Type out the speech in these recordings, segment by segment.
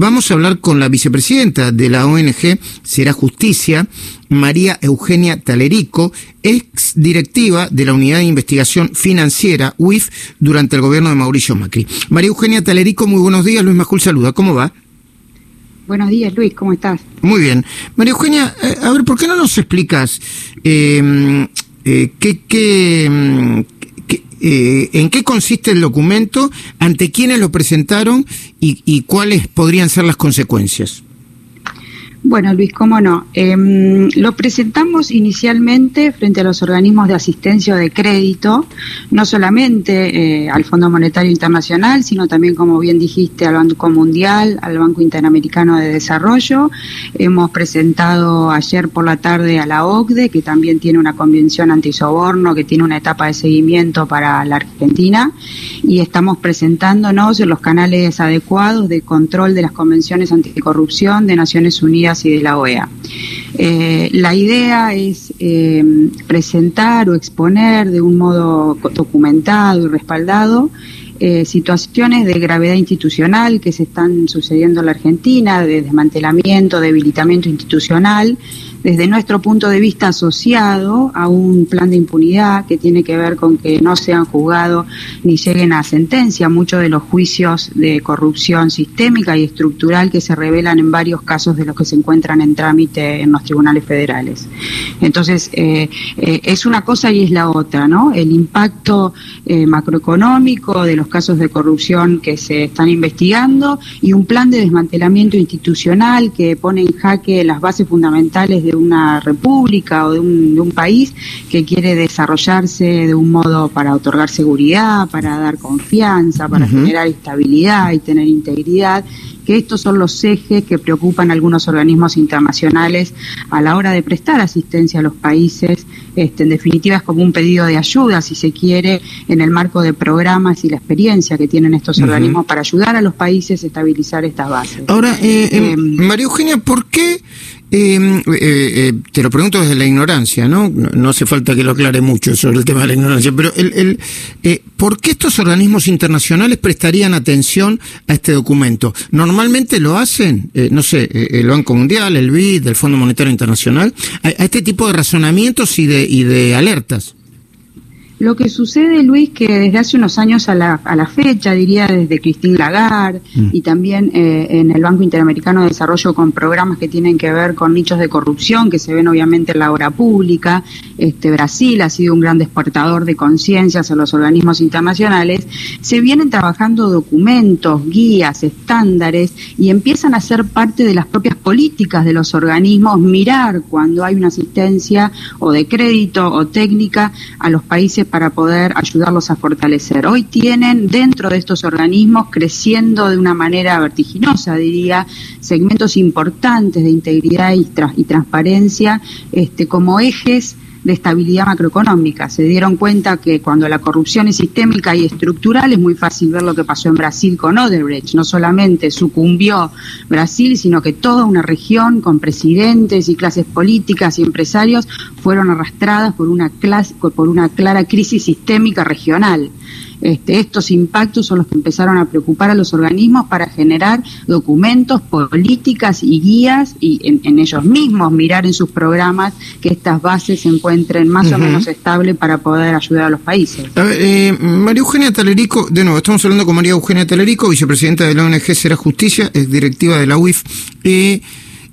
vamos a hablar con la vicepresidenta de la ONG Será Justicia, María Eugenia Talerico, ex directiva de la Unidad de Investigación Financiera, UIF, durante el gobierno de Mauricio Macri. María Eugenia Talerico, muy buenos días. Luis Majul saluda. ¿Cómo va? Buenos días, Luis. ¿Cómo estás? Muy bien. María Eugenia, eh, a ver, ¿por qué no nos explicas eh, eh, qué, qué, en qué consiste el documento, ante quiénes lo presentaron y cuáles podrían ser las consecuencias? Bueno, Luis, cómo no. Em, lo presentamos inicialmente frente a los organismos de asistencia o de crédito, no solamente eh, al Fondo Monetario Internacional, sino también, como bien dijiste, al Banco Mundial, al Banco Interamericano de Desarrollo. Hemos presentado ayer por la tarde a la OCDE, que también tiene una convención antisoborno, que tiene una etapa de seguimiento para la Argentina, y estamos presentándonos en los canales adecuados de control de las convenciones anticorrupción de Naciones Unidas y de la OEA. Eh, la idea es eh, presentar o exponer de un modo documentado y respaldado eh, situaciones de gravedad institucional que se están sucediendo en la Argentina, de desmantelamiento, debilitamiento institucional, desde nuestro punto de vista asociado a un plan de impunidad que tiene que ver con que no sean juzgados ni lleguen a sentencia muchos de los juicios de corrupción sistémica y estructural que se revelan en varios casos de los que se encuentran en trámite en los tribunales federales. Entonces, eh, eh, es una cosa y es la otra, ¿no? El impacto macroeconómico de los casos de corrupción que se están investigando y un plan de desmantelamiento institucional que pone en jaque las bases fundamentales de una república o de un, de un país que quiere desarrollarse de un modo para otorgar seguridad, para dar confianza, para generar estabilidad y tener integridad que estos son los ejes que preocupan a algunos organismos internacionales a la hora de prestar asistencia a los países. Este, en definitiva, es como un pedido de ayuda, si se quiere, en el marco de programas y la experiencia que tienen estos organismos para ayudar a los países a estabilizar estas bases. Ahora, eh, eh, em, María Eugenia, ¿por qué Em, eh, eh, te lo pregunto desde la ignorancia, ¿no? ¿no? hace falta que lo aclare mucho sobre el tema de la ignorancia, pero el, el eh, ¿por qué estos organismos internacionales prestarían atención a este documento? Normalmente lo hacen, eh, no sé, el Banco Mundial, el BID, el Fondo Monetario Internacional, a, este tipo de razonamientos y de, y de alertas. Lo que sucede, Luis, que desde hace unos años a la, a la fecha, diría desde Christine Lagarde mm. y también eh, en el Banco Interamericano de Desarrollo con programas que tienen que ver con nichos de corrupción que se ven obviamente en la obra pública, este, Brasil ha sido un gran despertador de conciencias a los organismos internacionales, se vienen trabajando documentos, guías, estándares y empiezan a ser parte de las propias políticas de los organismos, mirar cuando hay una asistencia o de crédito o técnica a los países para poder ayudarlos a fortalecer. Hoy tienen dentro de estos organismos, creciendo de una manera vertiginosa, diría, segmentos importantes de integridad y, y transparencia este, como ejes de estabilidad macroeconómica. Se dieron cuenta que cuando la corrupción es sistémica y estructural es muy fácil ver lo que pasó en Brasil con Odebrecht. No solamente sucumbió Brasil, sino que toda una región con presidentes y clases políticas y empresarios fueron arrastradas por una, clase, por una clara crisis sistémica regional. Este, estos impactos son los que empezaron a preocupar a los organismos para generar documentos, políticas y guías y en, ellos mismos mirar en sus programas que estas bases se encuentren más o menos estables para poder ayudar a los países. Eh, María Eugenia Talerico, de nuevo, estamos hablando con María Eugenia Talerico, vicepresidenta de la ONG Será Justicia, es directiva de la UIF. Eh,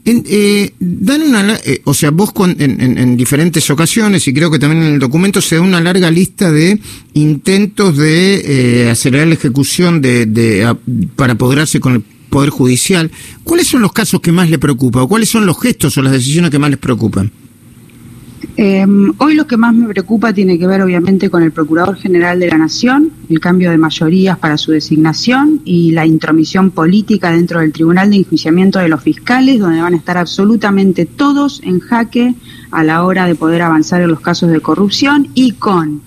eh, dan una, eh, o sea, vos en, diferentes ocasiones, y creo que también en el documento se da una larga lista de intentos de eh, acelerar la ejecución de, de para apoderarse con el Poder Judicial. ¿Cuáles son los casos que más le preocupan? ¿O cuáles son los gestos o las decisiones que más les preocupan? Em, hoy lo que más me preocupa tiene que ver obviamente con el Procurador General de la Nación, el cambio de mayorías para su designación y la intromisión política dentro del Tribunal de Enjuiciamiento de los Fiscales, donde van a estar absolutamente todos en jaque a la hora de poder avanzar en los casos de corrupción y con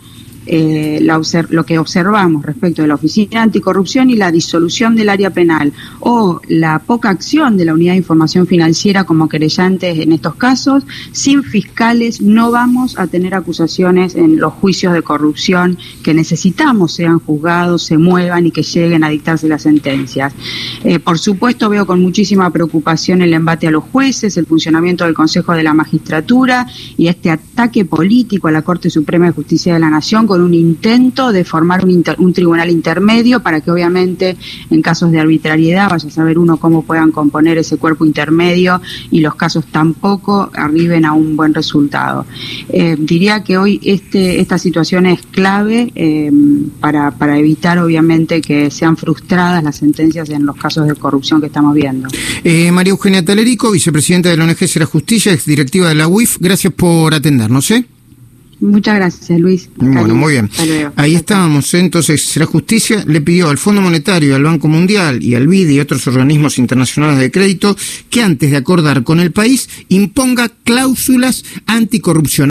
eh, la lo que observamos respecto de la Oficina Anticorrupción y la disolución del área penal o la poca acción de la Unidad de Información Financiera como querellantes en estos casos, sin fiscales no vamos a tener acusaciones en los juicios de corrupción que necesitamos sean juzgados, se muevan y que lleguen a dictarse las sentencias. Eh, por supuesto, veo con muchísima preocupación el embate a los jueces, el funcionamiento del Consejo de la Magistratura y este ataque político a la Corte Suprema de Justicia de la Nación un intento de formar un, un tribunal intermedio para que obviamente en casos de arbitrariedad vaya a saber uno cómo puedan componer ese cuerpo intermedio y los casos tampoco arriben a un buen resultado. Eh, diría que hoy este, esta situación es clave eh, para, para evitar obviamente que sean frustradas las sentencias en los casos de corrupción que estamos viendo. Eh, María Eugenia Talerico, vicepresidenta de la ONG Será Justicia, ex directiva de la UIF, gracias por atendernos. ¿eh? Muchas gracias, Luis. Bueno, muy bien. Ahí estábamos. Entonces, la justicia le pidió al Fondo Monetario, al Banco Mundial y al BID y otros organismos internacionales de crédito que antes de acordar con el país imponga cláusulas anticorrupción.